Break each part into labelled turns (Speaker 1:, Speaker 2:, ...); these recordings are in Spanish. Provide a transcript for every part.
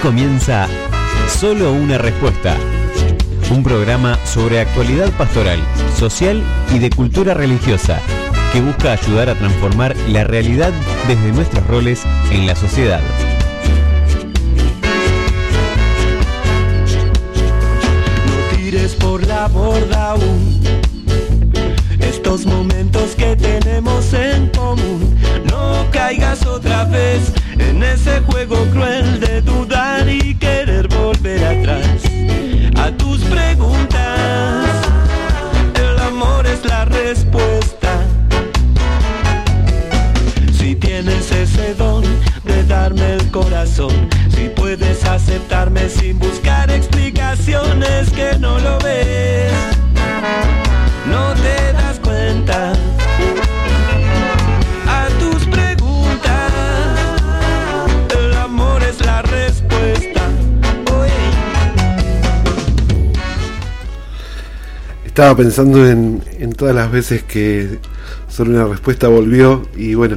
Speaker 1: comienza Solo una respuesta. Un programa sobre actualidad pastoral, social y de cultura religiosa que busca ayudar a transformar la realidad desde nuestros roles en la sociedad.
Speaker 2: No tires por la borda aún estos momentos que tenemos en común. No caigas otra vez en ese juego cruel preguntas. El amor es la respuesta. Si tienes ese don de darme el corazón, si puedes aceptarme sin buscar explicaciones que no lo ves,
Speaker 3: Estaba pensando en, en todas las veces que solo una respuesta volvió y bueno,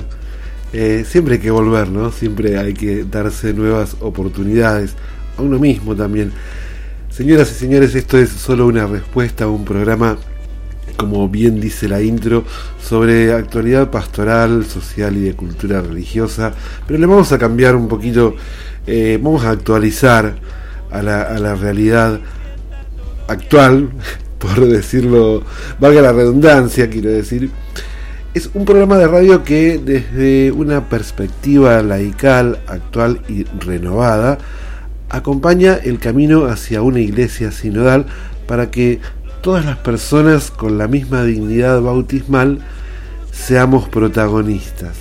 Speaker 3: eh, siempre hay que volver, ¿no? Siempre hay que darse nuevas oportunidades a uno mismo también. Señoras y señores, esto es solo una respuesta a un programa, como bien dice la intro, sobre actualidad pastoral, social y de cultura religiosa, pero le vamos a cambiar un poquito, eh, vamos a actualizar a la, a la realidad actual, por decirlo, valga la redundancia, quiero decir, es un programa de radio que desde una perspectiva laical, actual y renovada, acompaña el camino hacia una iglesia sinodal para que todas las personas con la misma dignidad bautismal seamos protagonistas.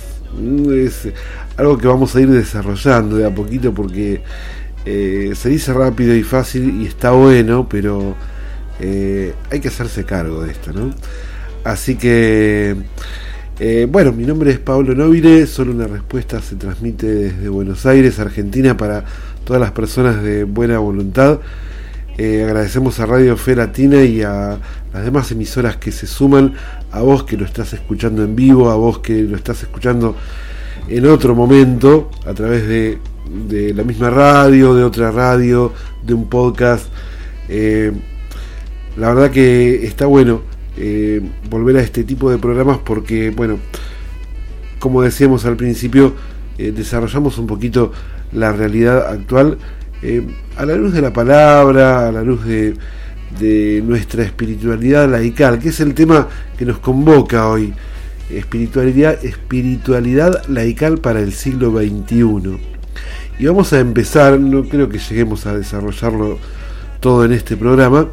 Speaker 3: Es algo que vamos a ir desarrollando de a poquito porque eh, se dice rápido y fácil y está bueno, pero eh, hay que hacerse cargo de esto, ¿no? Así que, eh, bueno, mi nombre es Pablo Novire, solo una respuesta se transmite desde Buenos Aires, Argentina, para todas las personas de buena voluntad. Eh, agradecemos a Radio Fe Latina y a las demás emisoras que se suman, a vos que lo estás escuchando en vivo, a vos que lo estás escuchando en otro momento, a través de, la misma radio, de otra radio, de un podcast. La verdad que está bueno eh, volver a este tipo de programas porque, bueno, como decíamos al principio, eh, desarrollamos un poquito la realidad actual eh, a la luz de la palabra, a la luz de, de nuestra espiritualidad laical, que es el tema que nos convoca hoy. Espiritualidad, espiritualidad laical para el siglo XXI. Y vamos a empezar, no creo que lleguemos a desarrollarlo todo en este programa,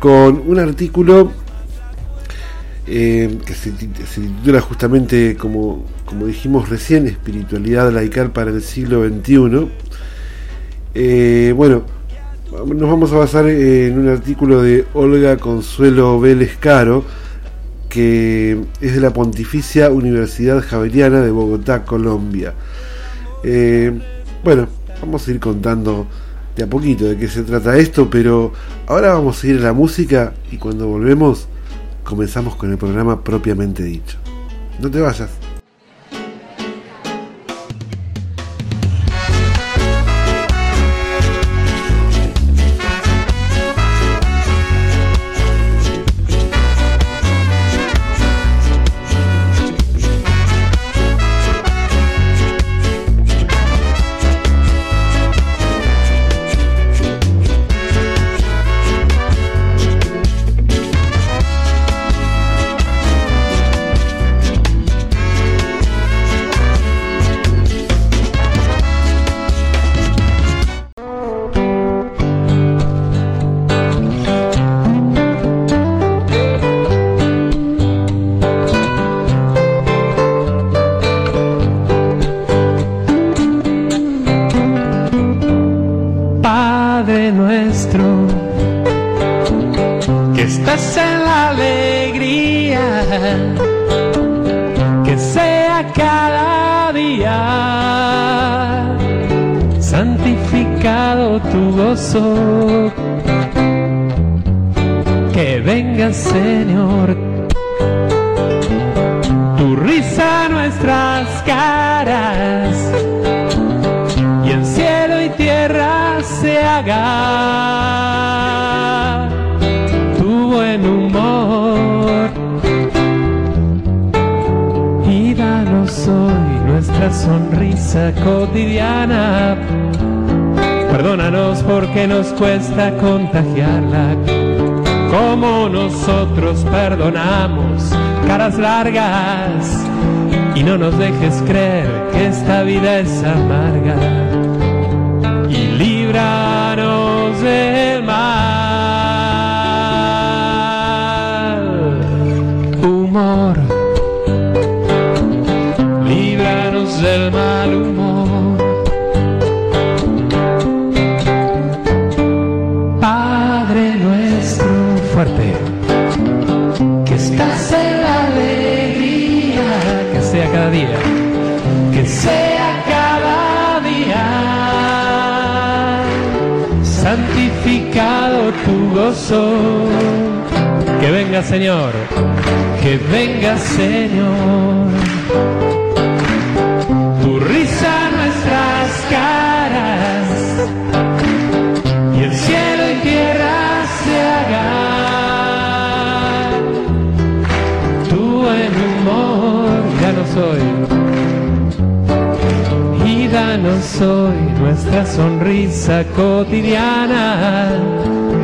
Speaker 3: con un artículo eh, que se, titula justamente, como, como dijimos recién, Espiritualidad laical para el siglo XXI. Eh, bueno, nos vamos a basar en un artículo de Olga Consuelo Vélez Caro, que es de la Pontificia Universidad Javeriana de Bogotá, Colombia. Eh, bueno, vamos a ir contando a poquito de qué se trata esto, pero ahora vamos a ir a la música y cuando volvemos comenzamos con el programa propiamente dicho. No te vayas.
Speaker 4: Líbranos del mal humor. Padre nuestro fuerte, que estás en la alegría, que sea cada día, que sea cada día, santificado tu gozo, que venga Señor, que venga Señor, Y danos hoy nuestra sonrisa cotidiana.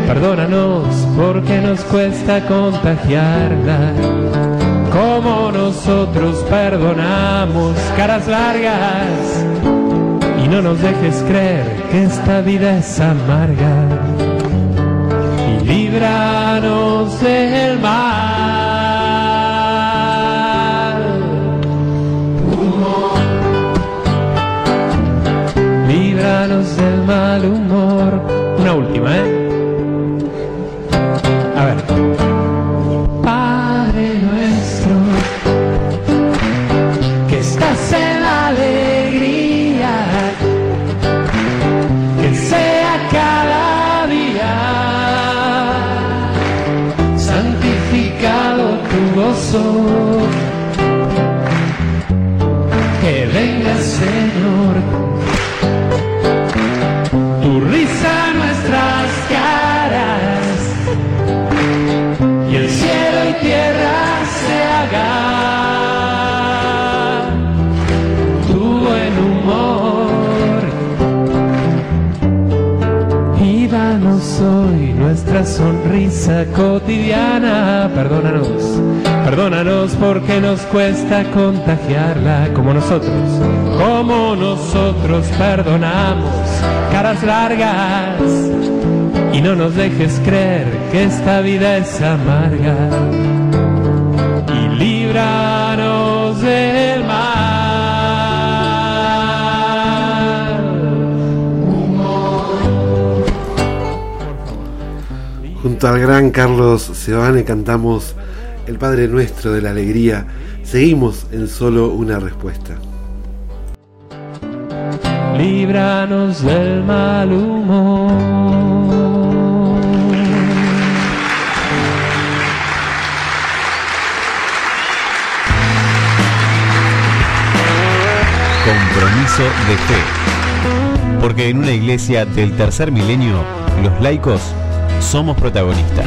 Speaker 4: Perdónanos porque nos cuesta contagiarla. Como nosotros perdonamos caras largas y no nos dejes creer que esta vida es amarga y líbranos del mal. Una última, ¿eh? Sonrisa cotidiana. Perdónanos perdónanos porque nos cuesta contagiarla como nosotros como nosotros perdonamos caras largas. Y no nos dejes creer que esta vida es amarga. Y líbranos del
Speaker 3: Junto al gran Carlos Sebane cantamos El Padre Nuestro de la Alegría. Seguimos en solo una respuesta.
Speaker 4: Líbranos del mal humor.
Speaker 1: Compromiso de fe. Porque en una iglesia del tercer milenio, los laicos somos protagonistas.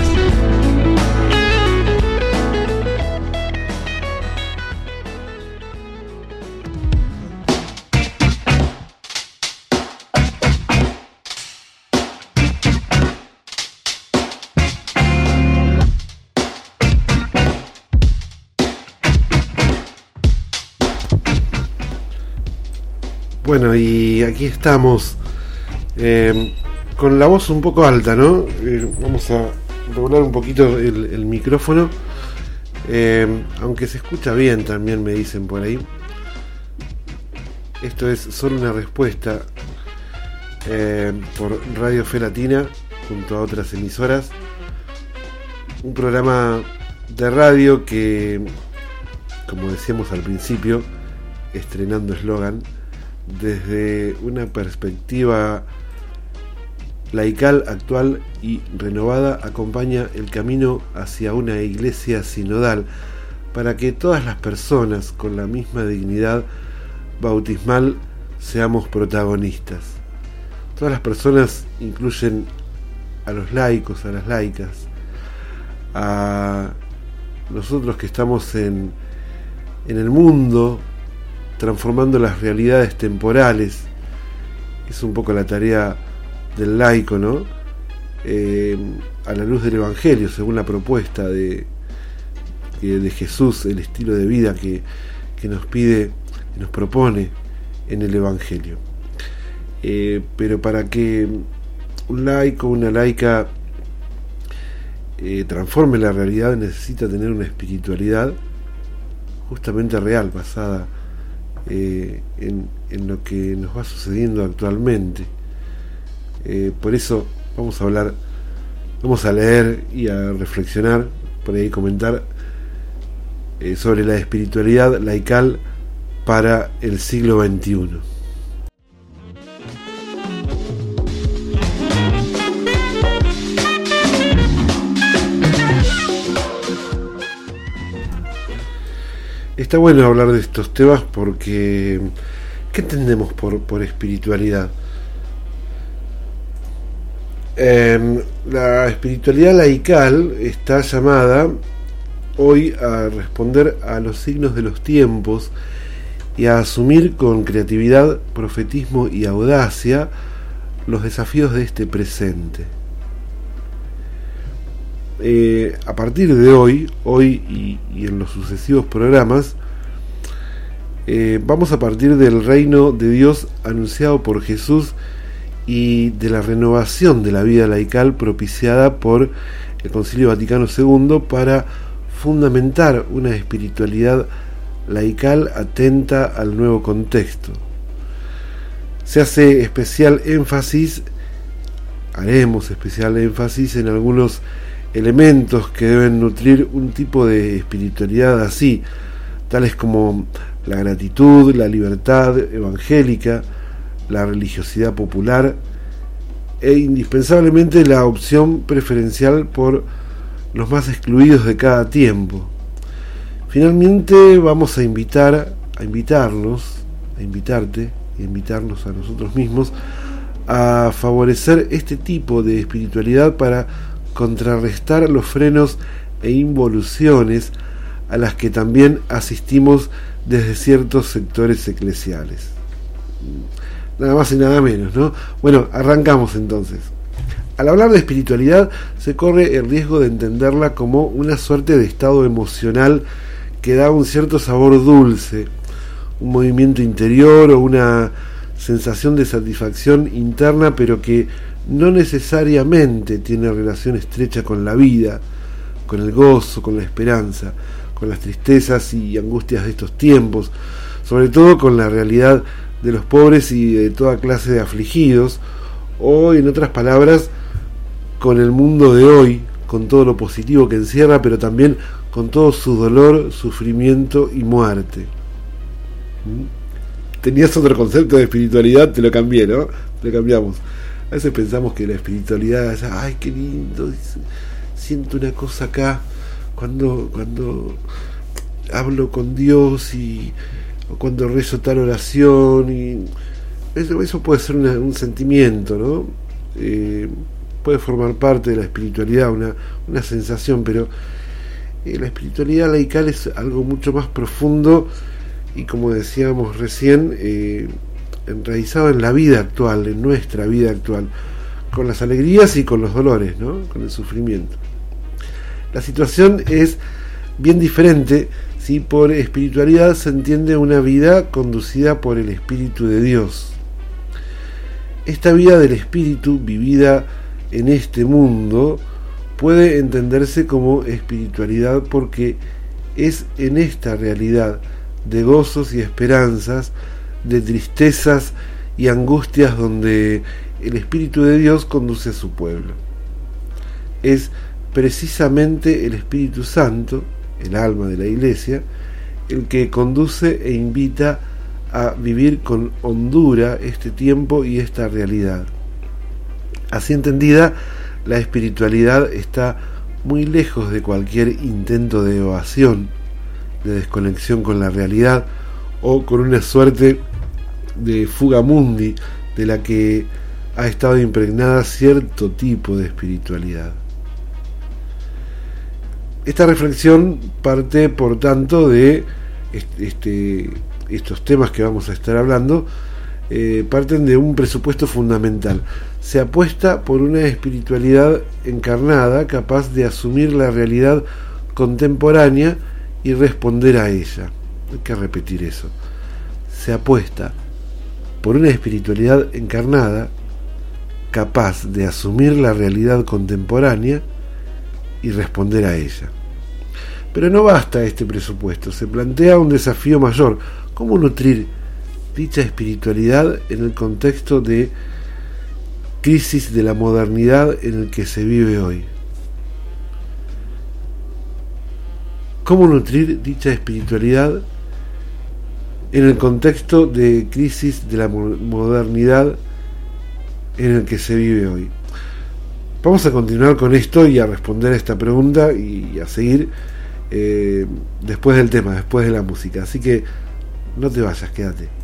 Speaker 3: Bueno, y aquí estamos eh, con la voz un poco alta, ¿no? Eh, vamos a regular un poquito el, micrófono. Eh, aunque se escucha bien también me dicen por ahí. Esto es solo una respuesta eh, por Radio Fe Latina junto a otras emisoras. Un programa de radio que, como decíamos al principio, estrenando eslogan, desde una perspectiva laical, actual y renovada, acompaña el camino hacia una iglesia sinodal para que todas las personas con la misma dignidad bautismal seamos protagonistas. Todas las personas incluyen a los laicos, a las laicas, a nosotros que estamos en, en el mundo transformando las realidades temporales. Es un poco la tarea del laico, ¿no? Eh, a la luz del Evangelio, según la propuesta de, de Jesús, el estilo de vida que, nos pide, que nos propone en el Evangelio. Eh, pero para que un laico, una laica eh, transforme la realidad necesita tener una espiritualidad justamente real, basada eh, en, lo que nos va sucediendo actualmente. Por eso vamos a hablar, vamos a leer y a reflexionar, por ahí comentar sobre la espiritualidad laical para el siglo XXI. Está bueno hablar de estos temas porque ¿qué entendemos por, espiritualidad? Em, la espiritualidad laical está llamada hoy a responder a los signos de los tiempos y a asumir con creatividad, profetismo y audacia los desafíos de este presente. Eh, a partir de hoy, hoy y, en los sucesivos programas, eh, vamos a partir del reino de Dios anunciado por Jesús y de la renovación de la vida laical propiciada por el Concilio Vaticano II para fundamentar una espiritualidad laical atenta al nuevo contexto. Se hace especial énfasis, haremos especial énfasis en algunos elementos que deben nutrir un tipo de espiritualidad así, tales como la gratitud, la libertad evangélica, la religiosidad popular e indispensablemente la opción preferencial por los más excluidos de cada tiempo Finalmente vamos a invitar, a invitarlos, a invitarte, a invitarnos a nosotros mismos a favorecer este tipo de espiritualidad para contrarrestar los frenos e involuciones a las que también asistimos desde ciertos sectores eclesiales. Nada más y nada menos, ¿no? Bueno, arrancamos entonces. Al hablar de espiritualidad se corre el riesgo de entenderla como una suerte de estado emocional que da un cierto sabor dulce, un movimiento interior o una sensación de satisfacción interna, pero que no necesariamente tiene relación estrecha con la vida, con el gozo, con la esperanza, con las tristezas y angustias de estos tiempos, sobre todo con la realidad de los pobres y de toda clase de afligidos, o en otras palabras, con el mundo de hoy, con todo lo positivo que encierra, pero también con todo su dolor, sufrimiento y muerte. ¿Mm? Tenías otro concepto de espiritualidad, te lo cambié, ¿no? Cambiamos. A veces pensamos que la espiritualidad es, ay, qué lindo, siento una cosa acá cuando, cuando hablo con Dios y o cuando rezo tal oración y eso, puede ser un sentimiento, ¿no? Eh, puede formar parte de la espiritualidad, una, una sensación, pero eh, la espiritualidad laical es algo mucho más profundo y como decíamos recién, eh, enraizado en la vida actual, en nuestra vida actual, con las alegrías y con los dolores, ¿no? con el sufrimiento. La situación es bien diferente si por espiritualidad se entiende una vida conducida por el Espíritu de Dios. Esta vida del Espíritu, vivida en este mundo, puede entenderse como espiritualidad porque es en esta realidad de gozos y esperanzas, de tristezas y angustias donde el Espíritu de Dios conduce a su pueblo. Es precisamente el Espíritu Santo, el alma de la Iglesia, el que conduce e invita a vivir con hondura este tiempo y esta realidad. Así entendida, la espiritualidad está muy lejos de cualquier intento de evasión, de desconexión con la realidad o con una suerte de fuga mundi de la que ha estado impregnada cierto tipo de espiritualidad. Esta reflexión parte, por tanto, de este, estos temas que vamos a estar hablando, eh, parten de un presupuesto fundamental. Se apuesta por una espiritualidad encarnada capaz de asumir la realidad contemporánea y responder a ella. Hay que repetir eso. Se apuesta por una espiritualidad encarnada capaz de asumir la realidad contemporánea y responder a ella. Pero no basta este presupuesto, se plantea un desafío mayor, cómo nutrir dicha espiritualidad en el contexto de crisis de la modernidad en el que se vive hoy. ¿Cómo nutrir dicha espiritualidad en el contexto de crisis de la modernidad en el que se vive hoy? Vamos a continuar con esto y a responder a esta pregunta y a seguir eh, después del tema, después de la música. Así que no te vayas, quédate.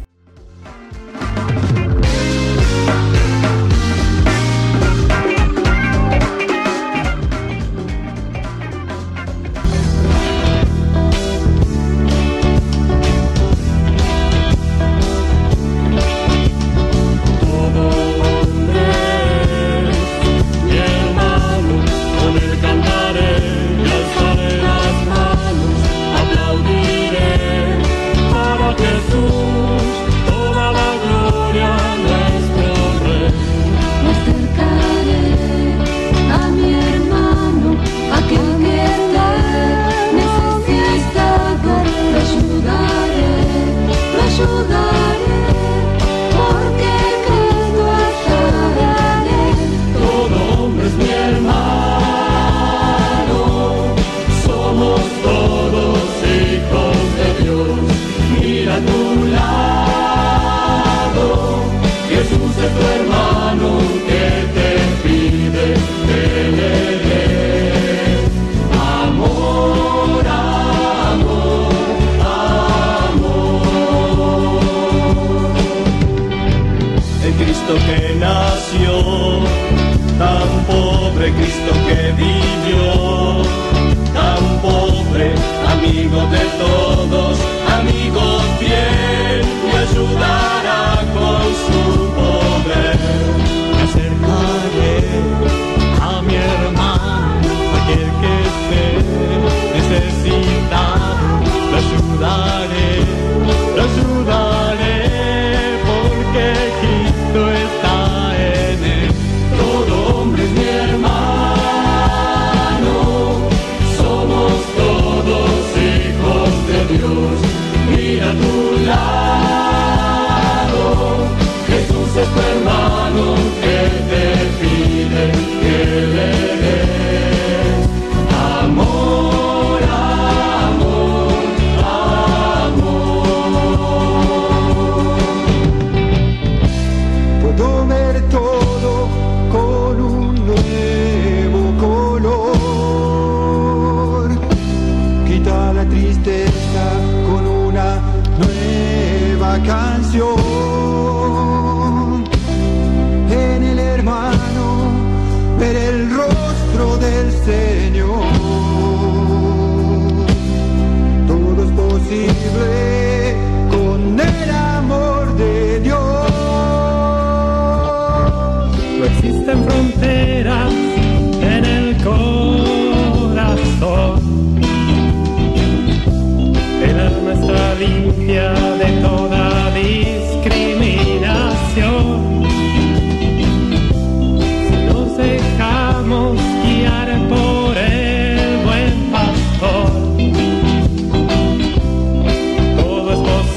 Speaker 3: digno de.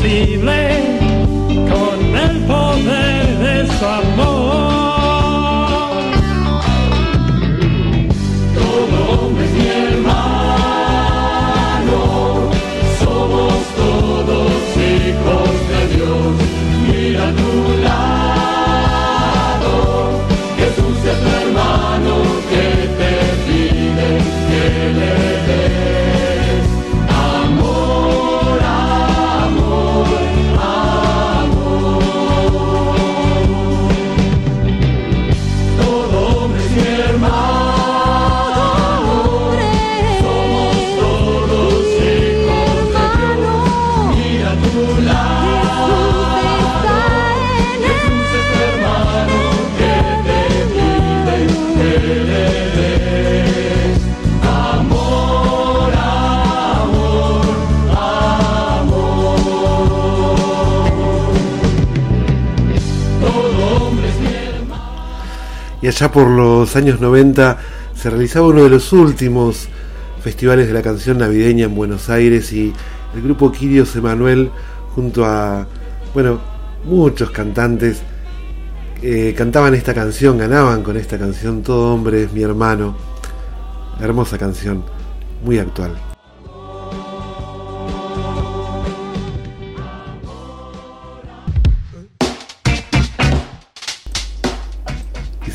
Speaker 3: Cleveland. Y allá por los años 90 se realizaba uno de los últimos festivales de la canción navideña en Buenos Aires y el grupo Quirios Emanuel junto a, bueno, muchos cantantes eh, cantaban esta canción, ganaban con esta canción, Todo hombre es mi hermano. Hermosa canción, muy actual.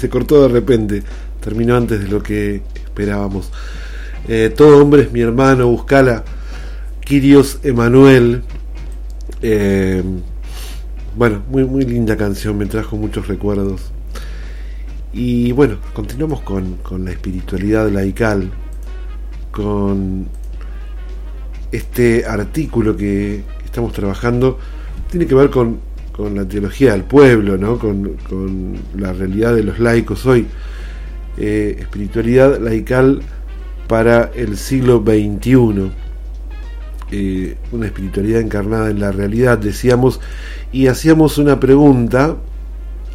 Speaker 3: Se cortó de repente, terminó antes de lo que esperábamos. Eh, todo hombre es mi hermano, buscala. Kirios Emanuel. Eh, bueno, muy, muy linda canción, me trajo muchos recuerdos. Y bueno, continuamos con, la espiritualidad laical, con este artículo que estamos trabajando, tiene que ver con, la teología del pueblo, ¿no? con, la realidad de los laicos hoy. Eh, espiritualidad laical para el siglo XXI. Eh, una espiritualidad encarnada en la realidad, decíamos, y hacíamos una pregunta,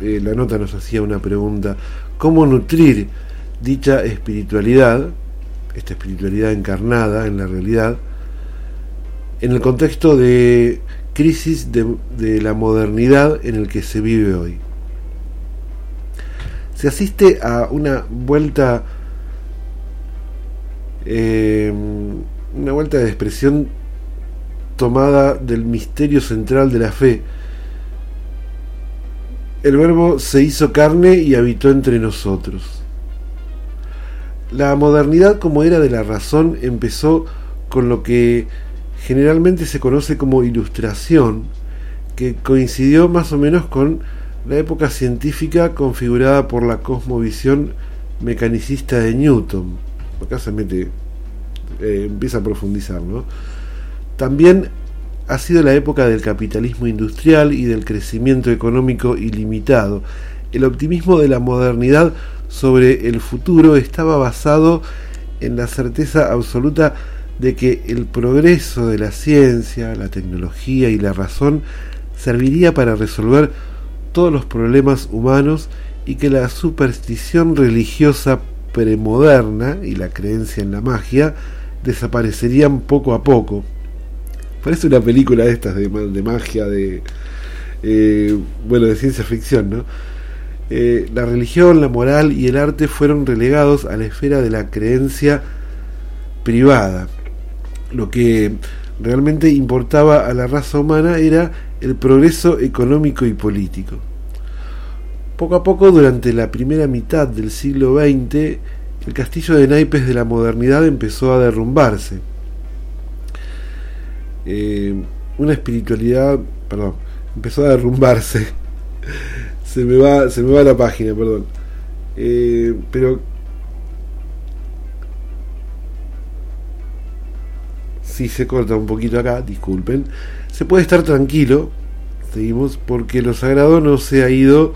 Speaker 3: eh, la nota nos hacía una pregunta, ¿cómo nutrir dicha espiritualidad, esta espiritualidad encarnada en la realidad, en el contexto de crisis de, la modernidad en el que se vive hoy? Se asiste a una vuelta, eh, una vuelta de expresión tomada del misterio central de la fe, el verbo se hizo carne y habitó entre nosotros. La modernidad como era de la razón empezó con lo que generalmente se conoce como ilustración, que coincidió más o menos con la época científica configurada por la cosmovisión mecanicista de Newton. Acá se mete, eh, empieza a profundizar, ¿no? También ha sido la época del capitalismo industrial y del crecimiento económico ilimitado. El optimismo de la modernidad sobre el futuro estaba basado en la certeza absoluta de que el progreso de la ciencia, la tecnología y la razón serviría para resolver todos los problemas humanos y que la superstición religiosa premoderna y la creencia en la magia desaparecerían poco a poco. Parece una película de estas de, magia, de. Eh, bueno, de ciencia ficción, ¿no? Eh, la religión, la moral y el arte fueron relegados a la esfera de la creencia privada. Lo que realmente importaba a la raza humana era el progreso económico y político. Poco a poco, durante la primera mitad del siglo XX, el castillo de naipes de la modernidad empezó a derrumbarse eh, una espiritualidad, perdón, empezó a derrumbarse. se me va, se me va la página, perdón. Eh, pero si se corta un poquito acá, disculpen. Se puede estar tranquilo, seguimos, porque lo sagrado no se ha ido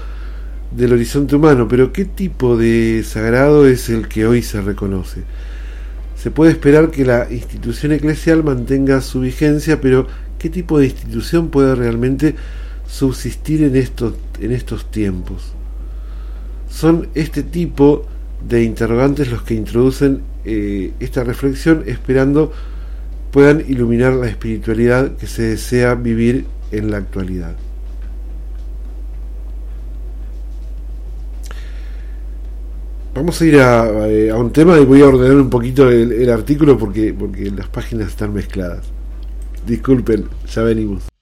Speaker 3: del horizonte humano, pero ¿qué tipo de sagrado es el que hoy se reconoce? Se puede esperar que la institución eclesial mantenga su vigencia, pero ¿qué tipo de institución puede realmente subsistir en estos, en estos tiempos? Son este tipo de interrogantes los que introducen eh, esta reflexión esperando puedan iluminar la espiritualidad que se desea vivir en la actualidad. Vamos a ir eh, a, un tema y voy a ordenar un poquito el, el artículo porque, porque las páginas están mezcladas. Disculpen, ya venimos.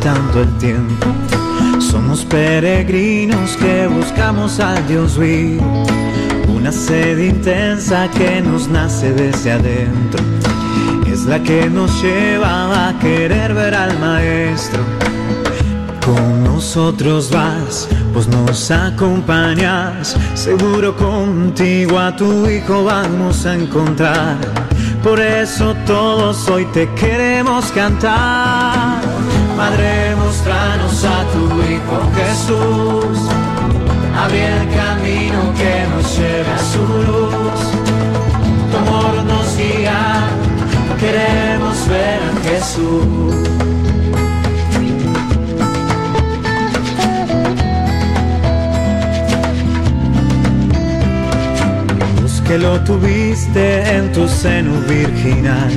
Speaker 5: Tanto el tiempo. Somos peregrinos que buscamos al Dios vivo, una sed intensa que nos nace desde adentro. Es la que nos lleva a querer ver al Maestro. con nosotros vas, pues nos acompañas. Seguro contigo a tu hijo vamos a encontrar. Por eso todos hoy te queremos cantar. Madre, mostranos a tu hijo Jesús. Abre el camino que nos lleve a su luz. Tu amor nos guía, queremos ver a Jesús. que lo tuviste en tu seno virginal,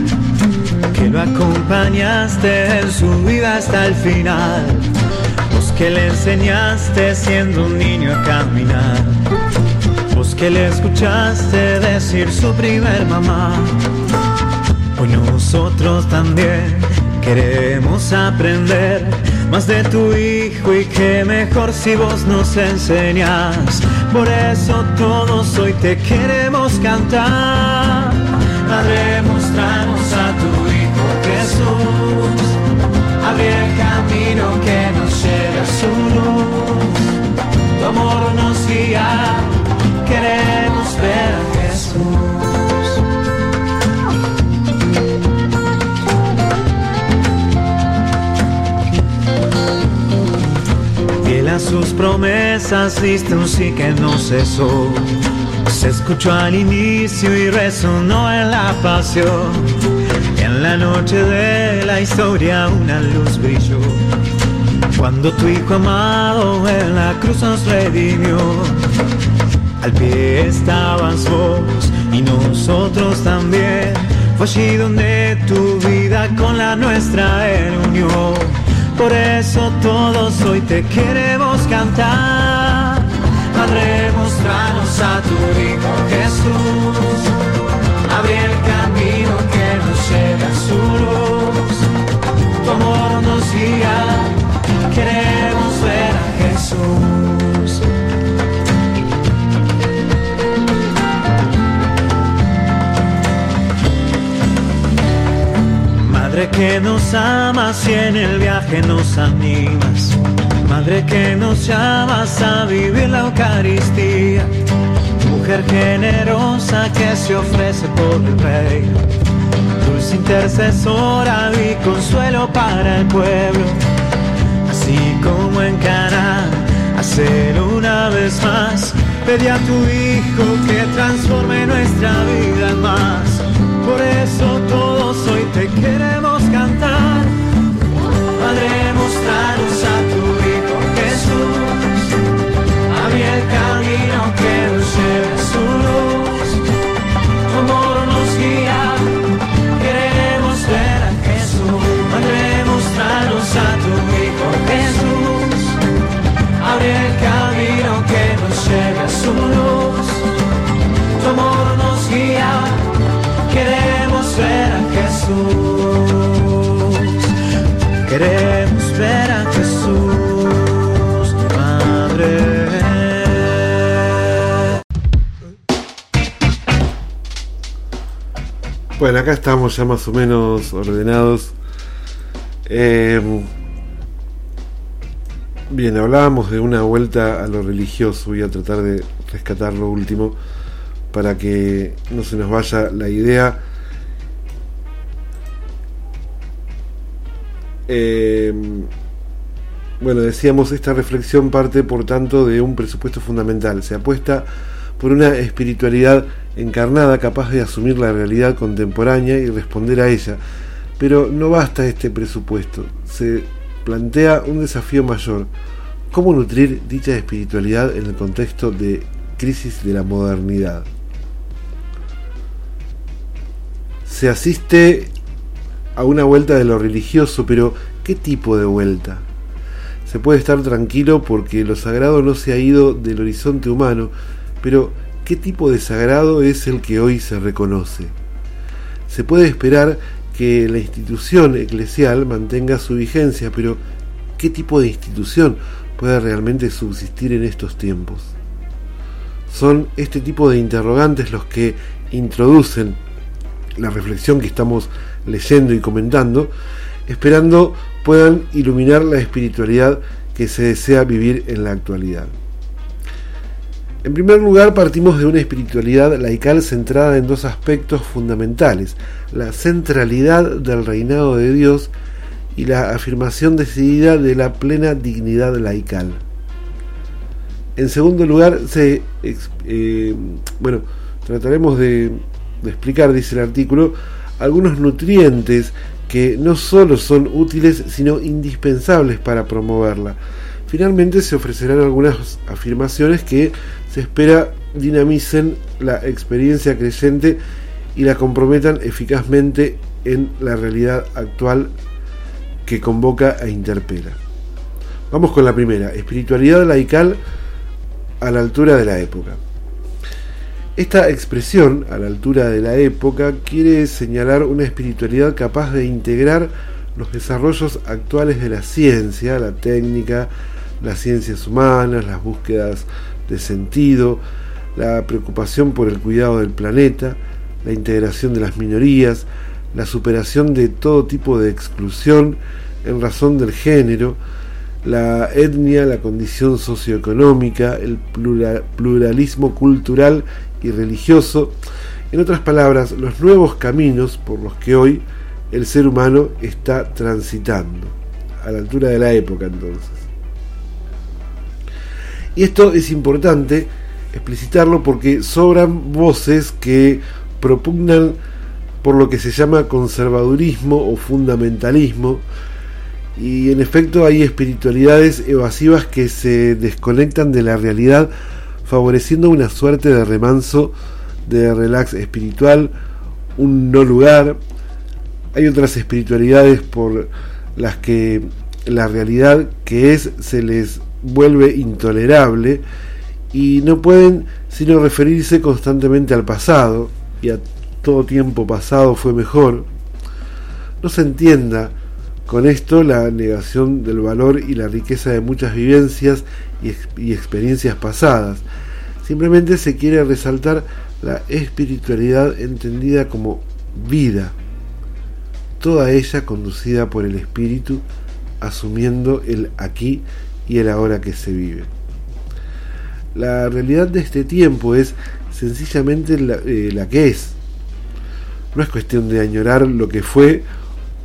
Speaker 5: que lo acompañaste en su vida hasta el final, vos que le enseñaste siendo un niño a caminar, vos que le escuchaste decir su primer mamá, hoy nosotros también queremos aprender más de tu hijo y que mejor si vos nos enseñas. Por eso todos hoy te queremos cantar. Madre, mostrarnos a tu Jesús. El camino que nos lleve a su luz. Tu amor nos guía. Queremos ver a Jesús. a sus promesas diste un sí que no cesó. Se escuchó al inicio y resonó en la pasión. La noche de la historia una luz brilló. Cuando tu hijo amado en la cruz nos redimió. Al pie estabas vos y nosotros también. Fue allí donde tu vida con la nuestra unió por eso todos hoy te queremos cantar. Padre, mostranos a tu Hijo Jesús. Abre el camino que nos lleve a su luz. Tu amor nos guía. Queremos ver a Jesús. Madre que nos amas y en el viaje nos animas. Madre que nos llamas a vivir la Eucaristía. Mujer generosa que se ofrece por el Rey. Dulce intercesora y consuelo para el pueblo. Así como en Cana, hacerlo una vez más. Pedí a tu Hijo que transforme nuestra vida en más. Por eso todos hoy te queremos cantar. Padre, mostraros su. Tu amor nos guía Queremos ver a Jesús. Queremos ver a Jesús, Madre.
Speaker 3: Bueno, acá estamos ya más o menos ordenados. Eh, bien, hablábamos de una vuelta a lo religioso. Voy a tratar de rescatar lo último para que no se nos vaya la idea. Em, bueno, decíamos, esta reflexión parte por tanto de un presupuesto fundamental. Se apuesta por una espiritualidad encarnada capaz de asumir la realidad contemporánea y responder a ella. Pero no basta este presupuesto. Se plantea un desafío mayor. ¿Cómo nutrir dicha espiritualidad en el contexto de crisis de la modernidad? se asiste a una vuelta de lo religioso, pero ¿qué tipo de vuelta? Se puede estar tranquilo porque lo sagrado no se ha ido del horizonte humano, pero ¿qué tipo de sagrado es el que hoy se reconoce? Se puede esperar que la institución eclesial mantenga su vigencia, pero ¿qué tipo de institución puede realmente subsistir en estos tiempos? Son este tipo de interrogantes los que introducen la reflexión que estamos leyendo y comentando, esperando puedan iluminar la espiritualidad que se desea vivir en la actualidad. En primer lugar, partimos de una espiritualidad laical centrada en dos aspectos fundamentales, la centralidad del reinado de Dios y la afirmación decidida de la plena dignidad laical. En segundo lugar, eh, bueno, trataremos de, de explicar, dice el artículo, algunos nutrientes que no solo son útiles, sino indispensables para promoverla. Finalmente se ofrecerán algunas afirmaciones que se espera dinamicen la experiencia creyente y la comprometan eficazmente en la realidad actual que convoca e interpela. Vamos con la primera, espiritualidad laical a la altura de la época. Esta expresión, a la altura de la época, quiere señalar una espiritualidad capaz de integrar los desarrollos actuales de la ciencia, la técnica, las ciencias humanas, las búsquedas de sentido, la preocupación por el cuidado del planeta, la integración de las minorías, la superación de todo tipo de exclusión en razón del género, la etnia, la condición socioeconómica, el pluralismo cultural y religioso, en otras palabras, los nuevos caminos por los que hoy el ser humano está transitando, a la altura de la época entonces. Y esto es importante explicitarlo porque sobran voces que propugnan por lo que se llama conservadurismo o fundamentalismo, y en efecto hay espiritualidades evasivas que se desconectan de la realidad favoreciendo una suerte de remanso, de relax espiritual, un no lugar. Hay otras espiritualidades por las que la realidad que es se les vuelve intolerable y no pueden sino referirse constantemente al pasado y a todo tiempo pasado fue mejor. No se entienda con esto la negación del valor y la riqueza de muchas vivencias y, experiencias pasadas. Simplemente se quiere resaltar la espiritualidad entendida como vida, toda ella conducida por el espíritu, asumiendo el aquí y el ahora que se vive. La realidad de este tiempo es sencillamente la, eh, la que es. No es cuestión de añorar lo que fue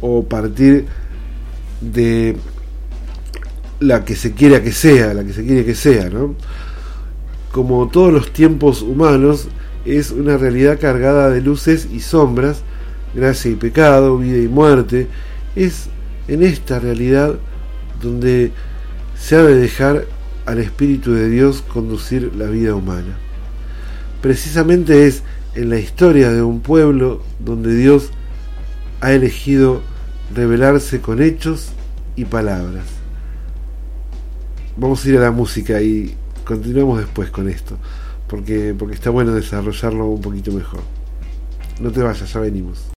Speaker 3: o partir de la que se quiera que sea, la que se quiere que sea, ¿no? Como todos los tiempos humanos, es una realidad cargada de luces y sombras, gracia y pecado, vida y muerte. Es en esta realidad donde se ha de dejar al Espíritu de Dios conducir la vida humana. Precisamente es en la historia de un pueblo donde Dios ha elegido revelarse con hechos y palabras. Vamos a ir a la música y continuamos después con esto, porque, porque está bueno desarrollarlo un poquito mejor. No te vayas, ya venimos.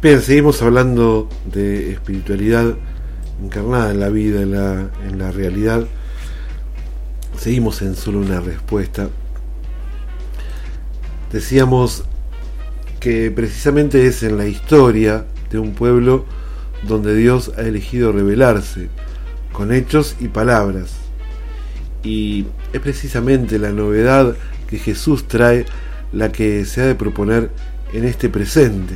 Speaker 3: Bien, seguimos hablando de espiritualidad encarnada en la vida, en la, en la realidad. Seguimos en solo una respuesta. Decíamos que precisamente es en la historia de un pueblo donde Dios ha elegido revelarse, con hechos y palabras. Y es precisamente la novedad que Jesús trae la que se ha de proponer en este presente.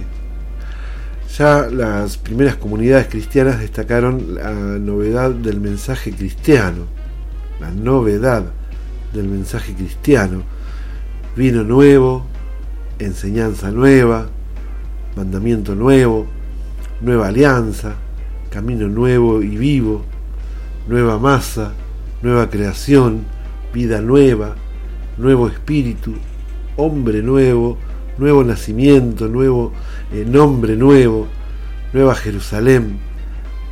Speaker 3: Ya las primeras comunidades cristianas destacaron la novedad del mensaje cristiano, la novedad del mensaje cristiano, vino nuevo, enseñanza nueva, mandamiento nuevo, nueva alianza, camino nuevo y vivo, nueva masa, nueva creación, vida nueva, nuevo espíritu, hombre nuevo, nuevo nacimiento, nuevo eh, nombre nuevo, nueva Jerusalén,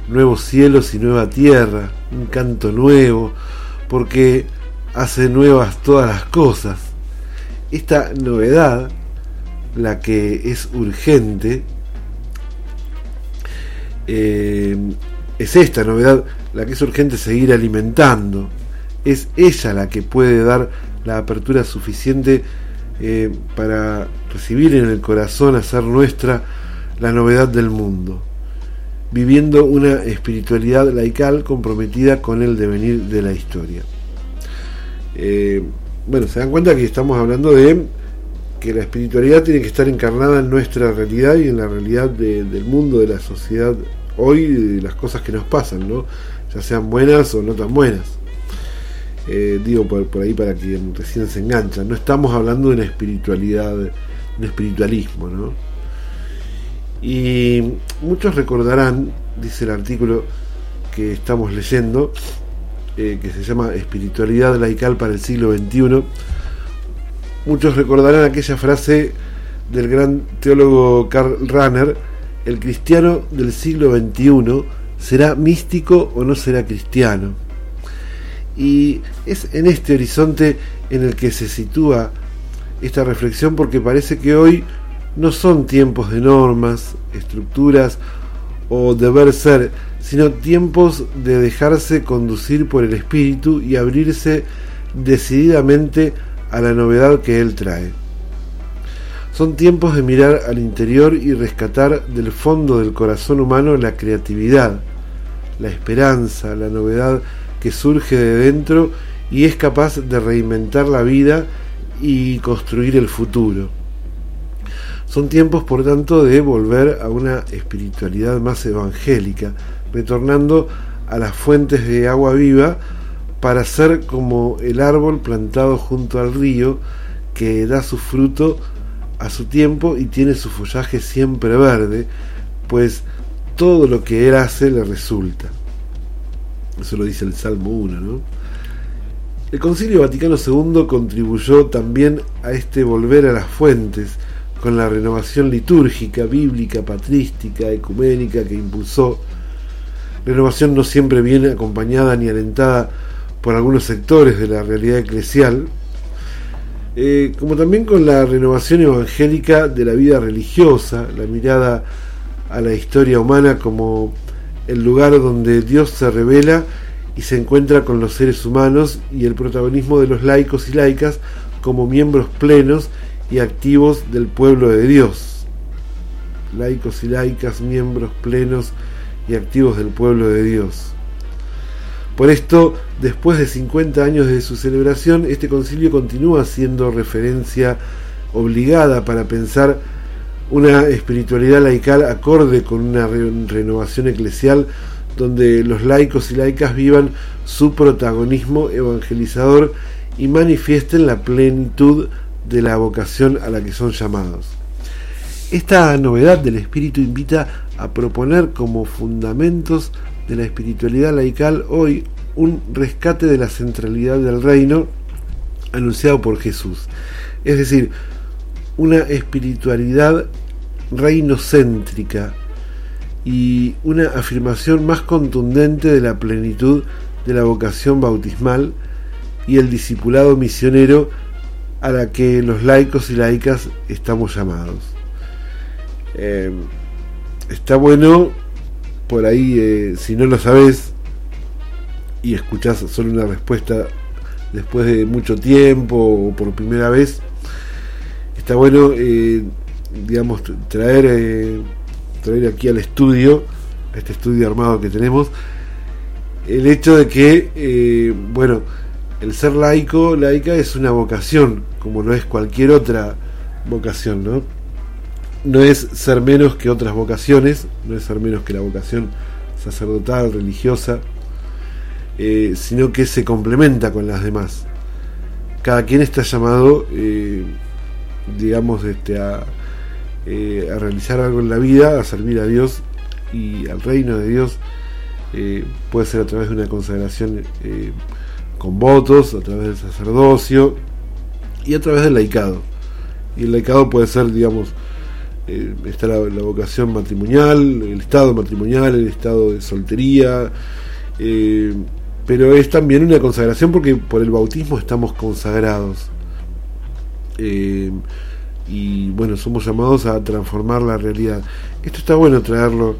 Speaker 3: nuevos cielos y nueva tierra, un canto nuevo, porque hace nuevas todas las cosas. Esta novedad, la que es urgente, eh, es esta novedad la que es urgente seguir alimentando. Es ella la que puede dar la apertura suficiente eh, para recibir en el corazón, hacer nuestra la novedad del mundo, viviendo una espiritualidad laical comprometida con el devenir de la historia. Eh, bueno, se dan cuenta que estamos hablando de que la espiritualidad tiene que estar encarnada en nuestra realidad y en la realidad del mundo, de la sociedad hoy, de las cosas que nos pasan, ¿no? ya sean buenas o no tan buenas. Eh, digo por, por, ahí para quien recién se engancha, no estamos hablando de una espiritualidad, un espiritualismo, ¿no? Y muchos recordarán, dice el artículo que estamos leyendo, eh, que se llama Espiritualidad laical para el siglo XXI, muchos recordarán aquella frase del gran teólogo Karl Rahner, el cristiano del siglo XXI será místico o no será cristiano. Y es en este horizonte en el que se sitúa esta reflexión porque parece que hoy no son tiempos de normas, estructuras o deber ser, sino tiempos de dejarse conducir por el espíritu y abrirse decididamente a la novedad que él trae. Son tiempos de mirar al interior y rescatar del fondo del corazón humano la creatividad, la esperanza, la novedad que surge de dentro y es capaz de reinventar la vida y construir el futuro. Son tiempos, por tanto, de volver a una espiritualidad más evangélica, retornando a las fuentes de agua viva para ser como el árbol plantado junto al río que da su fruto a su tiempo y tiene su follaje siempre verde, pues todo lo que él hace le resulta. Eso lo dice el Salmo 1, ¿no? El Concilio Vaticano II contribuyó también a este volver a las fuentes con la renovación litúrgica, bíblica, patrística, ecuménica que impulsó. Renovación no siempre viene acompañada ni alentada por algunos sectores de la realidad eclesial, eh, como también con la renovación evangélica de la vida religiosa, la mirada a la historia humana como el lugar donde Dios se revela y se encuentra con los seres humanos y el protagonismo de los laicos y laicas como miembros plenos y activos del pueblo de Dios. Laicos y laicas, miembros plenos y activos del pueblo de Dios. Por esto, después de 50 años de su celebración, este concilio continúa siendo referencia obligada para pensar una espiritualidad laical acorde con una renovación eclesial donde los laicos y laicas vivan su protagonismo evangelizador y manifiesten la plenitud de la vocación a la que son llamados. Esta novedad del espíritu invita a proponer como fundamentos de la espiritualidad laical hoy un rescate de la centralidad del reino anunciado por Jesús. Es decir, una espiritualidad reinocéntrica y una afirmación más contundente de la plenitud de la vocación bautismal y el discipulado misionero a la que los laicos y laicas estamos llamados. Eh, está bueno por ahí, eh, si no lo sabes y escuchás solo una respuesta después de mucho tiempo o por primera vez, está bueno, eh, digamos, traer, eh, traer aquí al estudio, este estudio armado que tenemos, el hecho de que, bueno, el ser laico, laica es una vocación, como no es cualquier otra vocación, ¿no? No es ser menos que otras vocaciones, no es ser menos que la vocación sacerdotal, religiosa, eh, sino que se complementa con las demás. Cada quien está llamado, eh, digamos, este, a, eh, a, realizar algo en la vida, a servir a Dios y al reino de Dios. puede ser a través de una consagración con votos, a través del sacerdocio y a través del laicado. Y el laicado puede ser, digamos, eh, está la, vocación matrimonial, el estado matrimonial, el estado de soltería, eh, pero es también una consagración porque por el bautismo estamos consagrados. Eh, y bueno, somos llamados a transformar la realidad. Esto está bueno traerlo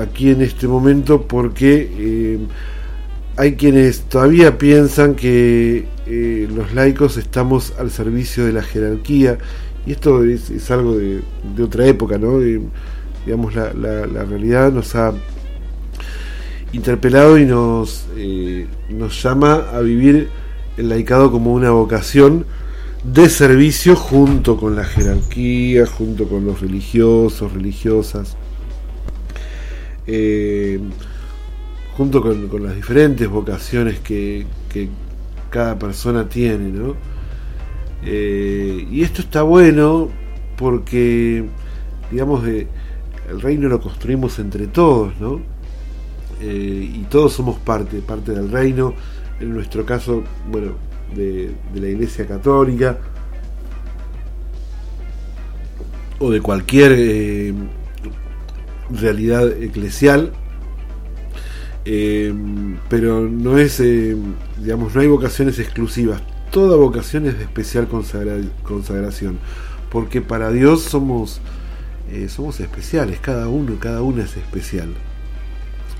Speaker 3: aquí en este momento porque hay quienes todavía piensan que eh, los laicos estamos al servicio de la jerarquía y esto es, algo de, otra época, ¿no? digamos, la, realidad nos ha interpelado y nos, eh, nos llama a vivir el laicado como una vocación de servicio junto con la jerarquía, junto con los religiosos, religiosas. Eh, junto con, las diferentes vocaciones que, cada persona tiene, ¿no? Eh, y esto está bueno porque, digamos, el reino lo construimos entre todos, ¿no? Eh, y todos somos parte, parte del reino, en nuestro caso, bueno, de, la Iglesia Católica o de cualquier eh, realidad eclesial, eh, pero no es, eh, digamos, no hay vocaciones exclusivas. Toda vocación es de especial consagración, porque para Dios somos, somos especiales, cada uno, cada una es especial.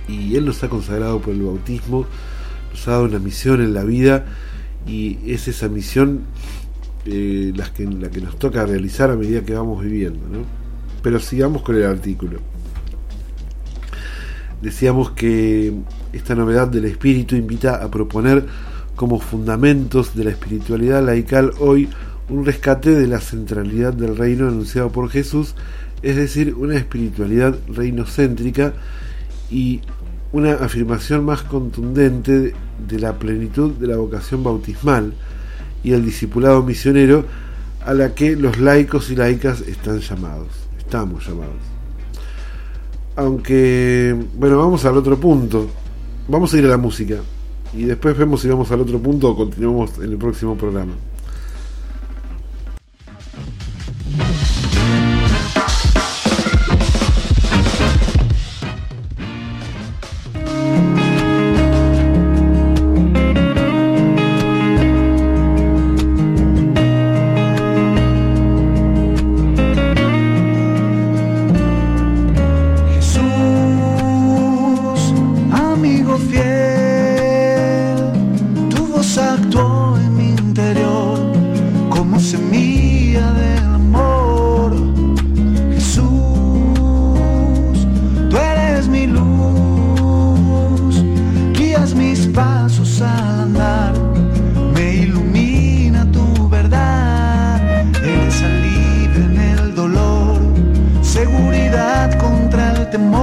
Speaker 3: Y Él nos ha consagrado por el bautismo, nos ha dado una misión en la vida, y es esa misión la, que, la que nos toca realizar a medida que vamos viviendo. Pero sigamos con el artículo decíamos que esta novedad del espíritu invita a proponer como fundamentos de la espiritualidad laical hoy un rescate de la centralidad del reino anunciado por Jesús, es decir, una espiritualidad reinocéntrica y una afirmación más contundente de la plenitud de la vocación bautismal y el discipulado misionero a la que los laicos y laicas están llamados, estamos llamados. Aunque, bueno, vamos al otro punto. Vamos a ir a la música. Y después vemos si vamos al otro punto o continuamos en el próximo programa.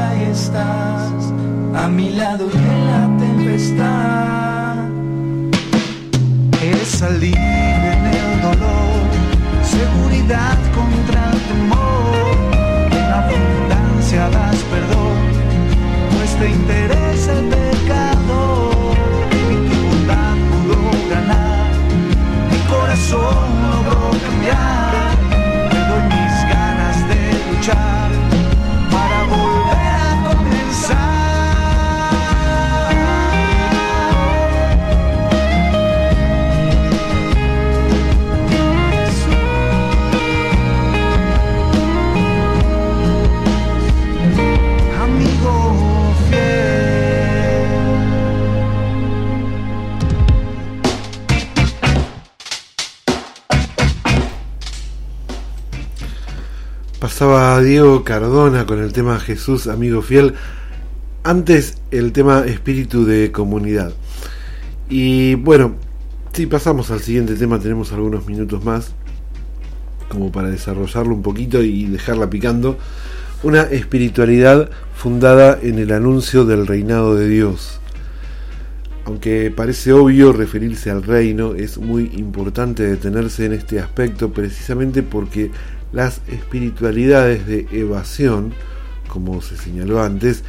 Speaker 6: ahí estás,
Speaker 7: a mi lado y en la tempestad. Eres alivio en el dolor, seguridad contra el temor. En abundancia das perdón, pues te interesa el
Speaker 3: Pasaba Diego Cardona con el tema Jesús, amigo fiel. Antes el tema espíritu de comunidad. Y bueno, si pasamos al siguiente tema, tenemos algunos minutos más como para desarrollarlo un poquito y dejarla picando. Una espiritualidad fundada en el anuncio del reinado de Dios. Aunque parece obvio referirse al reino, es muy importante detenerse en este aspecto precisamente porque las espiritualidades de evasión, como se señaló antes,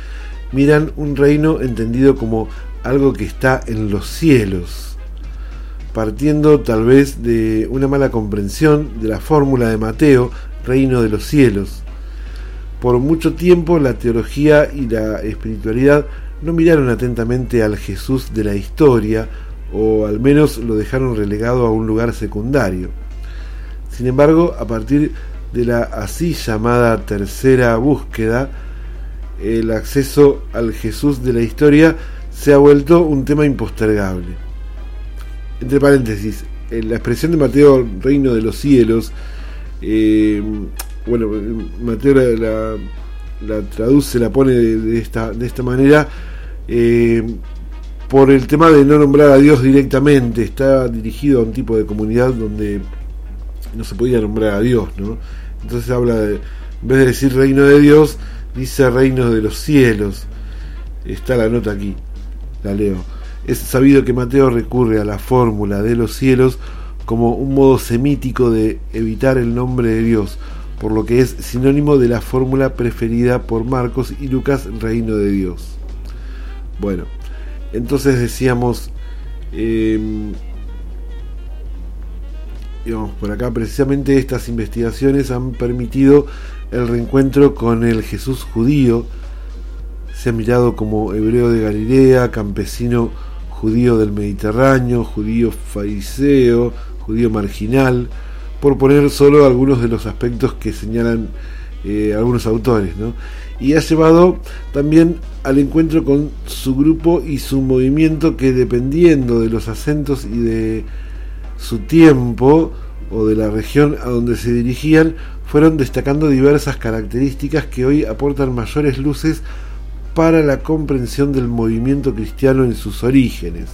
Speaker 3: miran un reino entendido como algo que está en los cielos, partiendo tal vez de una mala comprensión de la fórmula de Mateo, reino de los cielos. Por mucho tiempo la teología y la espiritualidad no miraron atentamente al Jesús de la historia, o al menos lo dejaron relegado a un lugar secundario. Sin embargo, a partir de la así llamada tercera búsqueda, el acceso al Jesús de la historia se ha vuelto un tema impostergable. Entre paréntesis, en la expresión de Mateo, reino de los cielos, eh, bueno, Mateo la, traduce, la pone de, de, esta, de esta manera, eh, por el tema de no nombrar a Dios directamente, está dirigido a un tipo de comunidad donde no se podía nombrar a Dios, ¿no? Entonces habla de, en vez de decir reino de Dios, dice reino de los cielos. Está la nota aquí, la leo. Es sabido que Mateo recurre a la fórmula de los cielos como un modo semítico de evitar el nombre de Dios, por lo que es sinónimo de la fórmula preferida por Marcos y Lucas, reino de Dios. Bueno, entonces decíamos, eh, digamos, por acá precisamente estas investigaciones han permitido el reencuentro con el Jesús judío, se ha mirado como hebreo de Galilea, campesino judío del Mediterráneo, judío fariseo, judío marginal, por poner solo algunos de los aspectos que señalan eh, algunos autores, ¿no? Y ha llevado también al encuentro con su grupo y su movimiento que dependiendo de los acentos y de su tiempo o de la región a donde se dirigían, fueron destacando diversas características que hoy aportan mayores luces para la comprensión del movimiento cristiano en sus orígenes.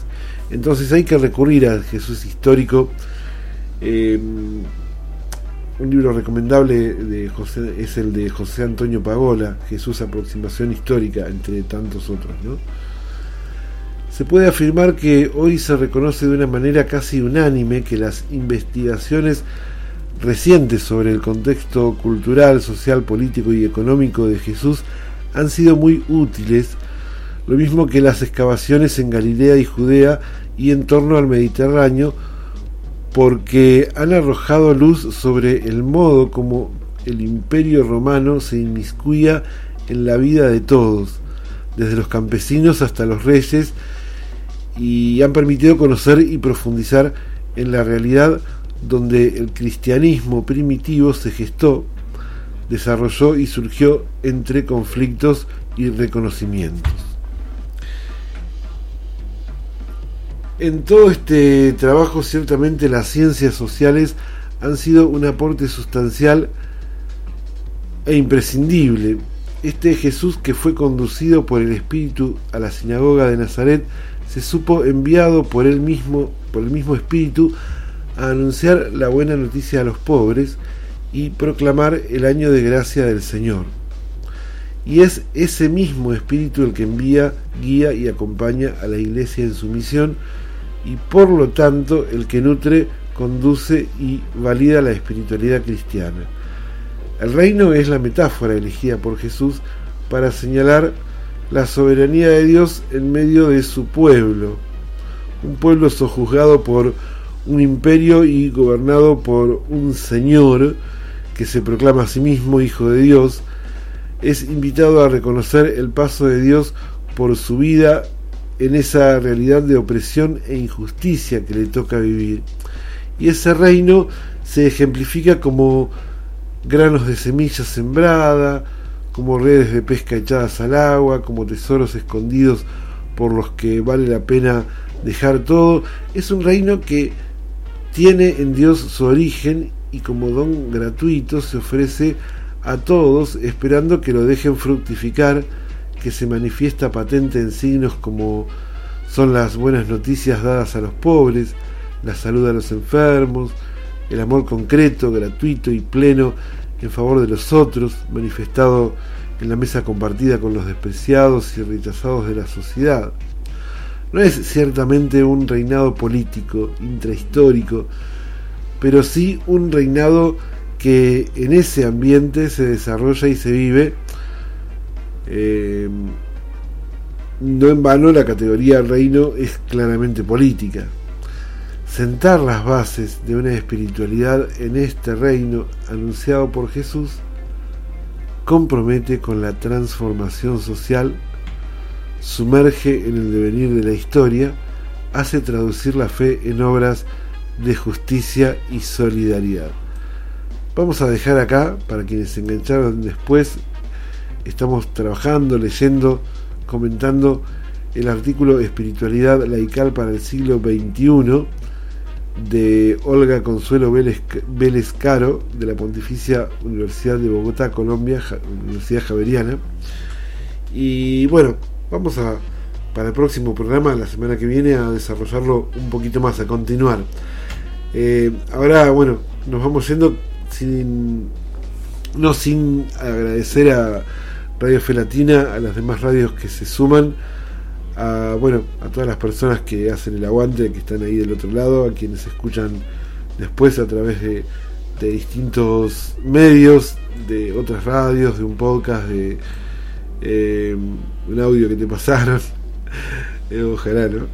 Speaker 3: Entonces hay que recurrir al Jesús histórico. Eh, un libro recomendable de José, es el de José Antonio Pagola, Jesús Aproximación Histórica, entre tantos otros. Se puede afirmar que hoy se reconoce de una manera casi unánime que las investigaciones recientes sobre el contexto cultural, social, político y económico de Jesús han sido muy útiles, lo mismo que las excavaciones en Galilea y Judea y en torno al Mediterráneo, porque han arrojado luz sobre el modo como el imperio romano se inmiscuía en la vida de todos, desde los campesinos hasta los reyes, y han permitido conocer y profundizar en la realidad donde el cristianismo primitivo se gestó, desarrolló y surgió entre conflictos y reconocimientos. En todo este trabajo ciertamente las ciencias sociales han sido un aporte sustancial e imprescindible. Este Jesús que fue conducido por el Espíritu a la sinagoga de Nazaret se supo enviado por él mismo, por el mismo Espíritu, a anunciar la buena noticia a los pobres y proclamar el año de gracia del Señor. Y es ese mismo Espíritu el que envía, guía y acompaña a la Iglesia en su misión y por lo tanto el que nutre, conduce y valida la espiritualidad cristiana. El reino es la metáfora elegida por Jesús para señalar la soberanía de Dios en medio de su pueblo, un pueblo sojuzgado por un imperio y gobernado por un señor que se proclama a sí mismo hijo de Dios, es invitado a reconocer el paso de Dios por su vida en esa realidad de opresión e injusticia que le toca vivir. Y ese reino se ejemplifica como granos de semilla sembrada, como redes de pesca echadas al agua, como tesoros escondidos por los que vale la pena dejar todo. Es un reino que tiene en Dios su origen y como don gratuito se ofrece a todos esperando que lo dejen fructificar, que se manifiesta patente en signos como son las buenas noticias dadas a los pobres, la salud a los enfermos, el amor concreto, gratuito y pleno en favor de los otros, manifestado en la mesa compartida con los despreciados y rechazados de la sociedad. No es ciertamente un reinado político, intrahistórico, pero sí un reinado que en ese ambiente se desarrolla y se vive. Eh, no en vano la categoría reino es claramente política. Sentar las bases de una espiritualidad en este reino anunciado por Jesús compromete con la transformación social sumerge en el devenir de la historia, hace traducir la fe en obras de justicia y solidaridad. Vamos a dejar acá, para quienes se engancharon después, estamos trabajando, leyendo, comentando el artículo Espiritualidad laical para el siglo XXI de Olga Consuelo Vélez, Vélez Caro de la Pontificia Universidad de Bogotá, Colombia, Universidad Javeriana. Y bueno, Vamos a, para el próximo programa, la semana que viene, a desarrollarlo un poquito más, a continuar. Eh, ahora, bueno, nos vamos yendo sin, no sin agradecer a Radio Felatina, a las demás radios que se suman, a, bueno, a todas las personas que hacen el aguante, que están ahí del otro lado, a quienes escuchan después a través de, de distintos medios, de otras radios, de un podcast, de eh, un audio que te pasaron, eh, ojalá, ¿no?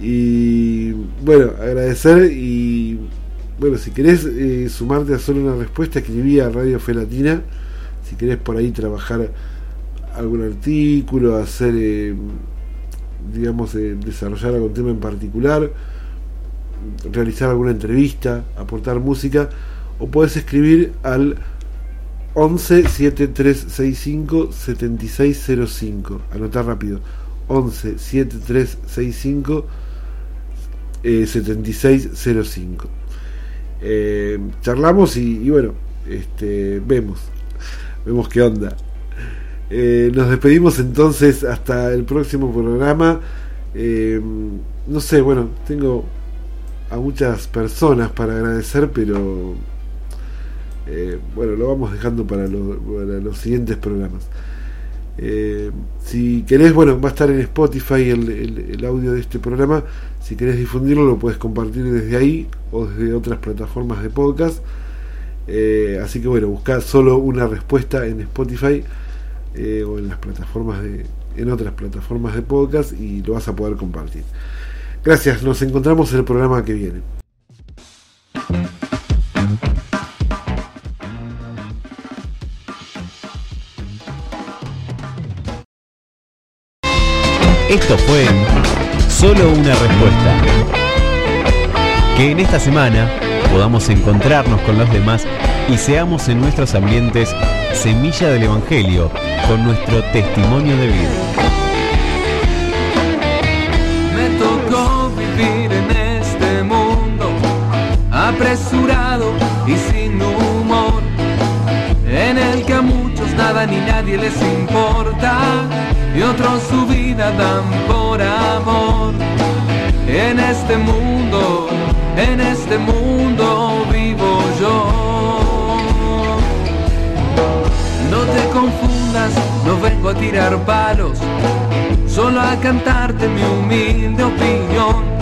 Speaker 3: Y bueno, agradecer y bueno, si querés eh, sumarte a solo una respuesta, escribí a Radio Fe Latina, si querés por ahí trabajar algún artículo, hacer, digamos, desarrollar algún tema en particular, realizar alguna entrevista, aportar música, o podés escribir al 11 7365 7605. Anotar rápido. 11 7365 eh, 7605. Eh, charlamos y, bueno, este, vemos. Vemos qué onda. Eh, nos despedimos entonces hasta el próximo programa. Eh, no sé, bueno, tengo a muchas personas para agradecer, pero eh, bueno, lo vamos dejando para, los siguientes programas. Eh, si querés, bueno, va a estar en Spotify el, audio de este programa. Si querés difundirlo, lo puedes compartir desde ahí o desde otras plataformas de podcast. Eh, así que bueno, busca solo una respuesta en Spotify eh, o en las plataformas de, en otras plataformas de podcast y lo vas a poder compartir. Gracias, nos encontramos en el programa que viene.
Speaker 1: Esto fue solo una respuesta. Que en esta semana podamos encontrarnos con los demás y seamos en nuestros ambientes semilla del Evangelio con nuestro testimonio de vida.
Speaker 8: Me tocó vivir en este mundo apresurado y sin humor, en el que a muchos nada ni nadie les importa y otros su vida dan por amor. En este mundo, en este mundo vivo yo. Te confundas, no vengo a tirar palos, solo a cantarte mi humilde opinión.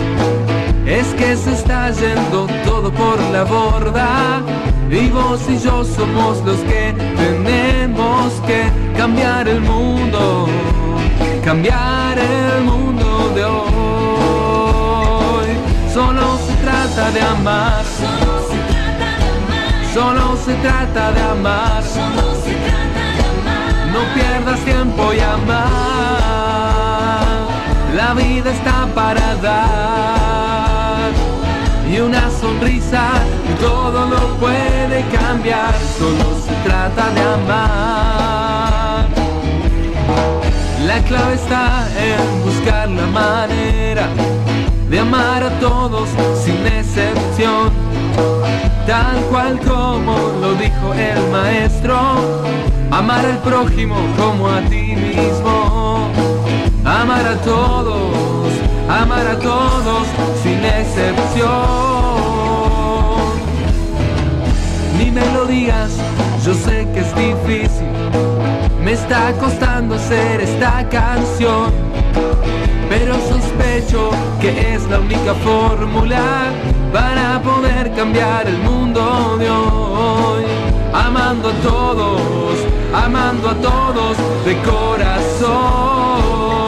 Speaker 8: Es que se está yendo todo por la borda y vos y yo somos los que tenemos que cambiar el mundo cambiar el mundo de hoy. Solo se trata de amar. Solo se trata de amar. No pierdas tiempo y amar. La vida está para dar. Y una sonrisa todo lo puede cambiar. Solo se trata de amar. La clave está en buscar la manera de amar a todos sin excepción, tal cual como lo dijo el maestro, amar al prójimo como a ti mismo, amar a todos, amar a todos sin excepción. Ni me lo digas, yo sé que es difícil me está costando hacer esta canción, pero que es la única fórmula para poder cambiar el mundo de hoy. Amando a todos, amando a todos de corazón.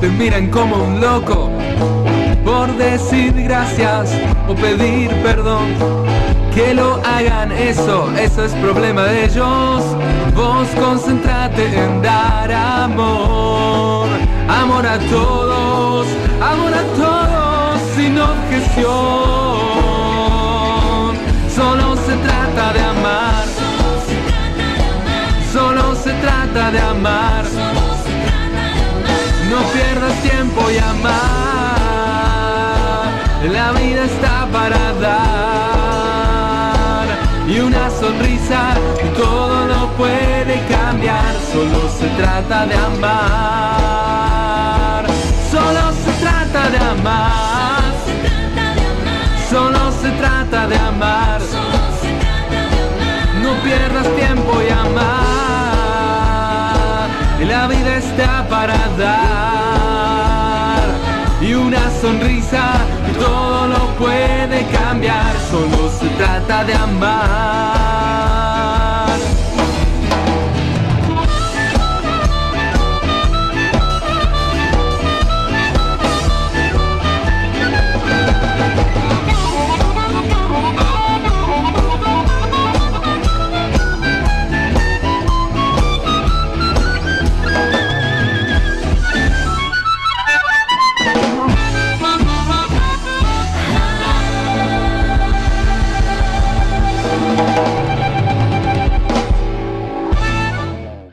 Speaker 8: Te miran como un loco por decir gracias o pedir perdón. Que lo hagan eso, eso es problema de ellos. Vos concentrate en dar amor, amor a todos, amor a todos sin objeción. Solo se trata de amar, solo se trata de amar. No pierdas tiempo y amar. La vida está para dar. Y una sonrisa todo lo puede cambiar. Solo se trata de amar. Solo se trata de amar. Solo se trata de amar. No pierdas tiempo y amar la vida está para dar. Y una sonrisa todo lo puede cambiar, solo se trata de amar.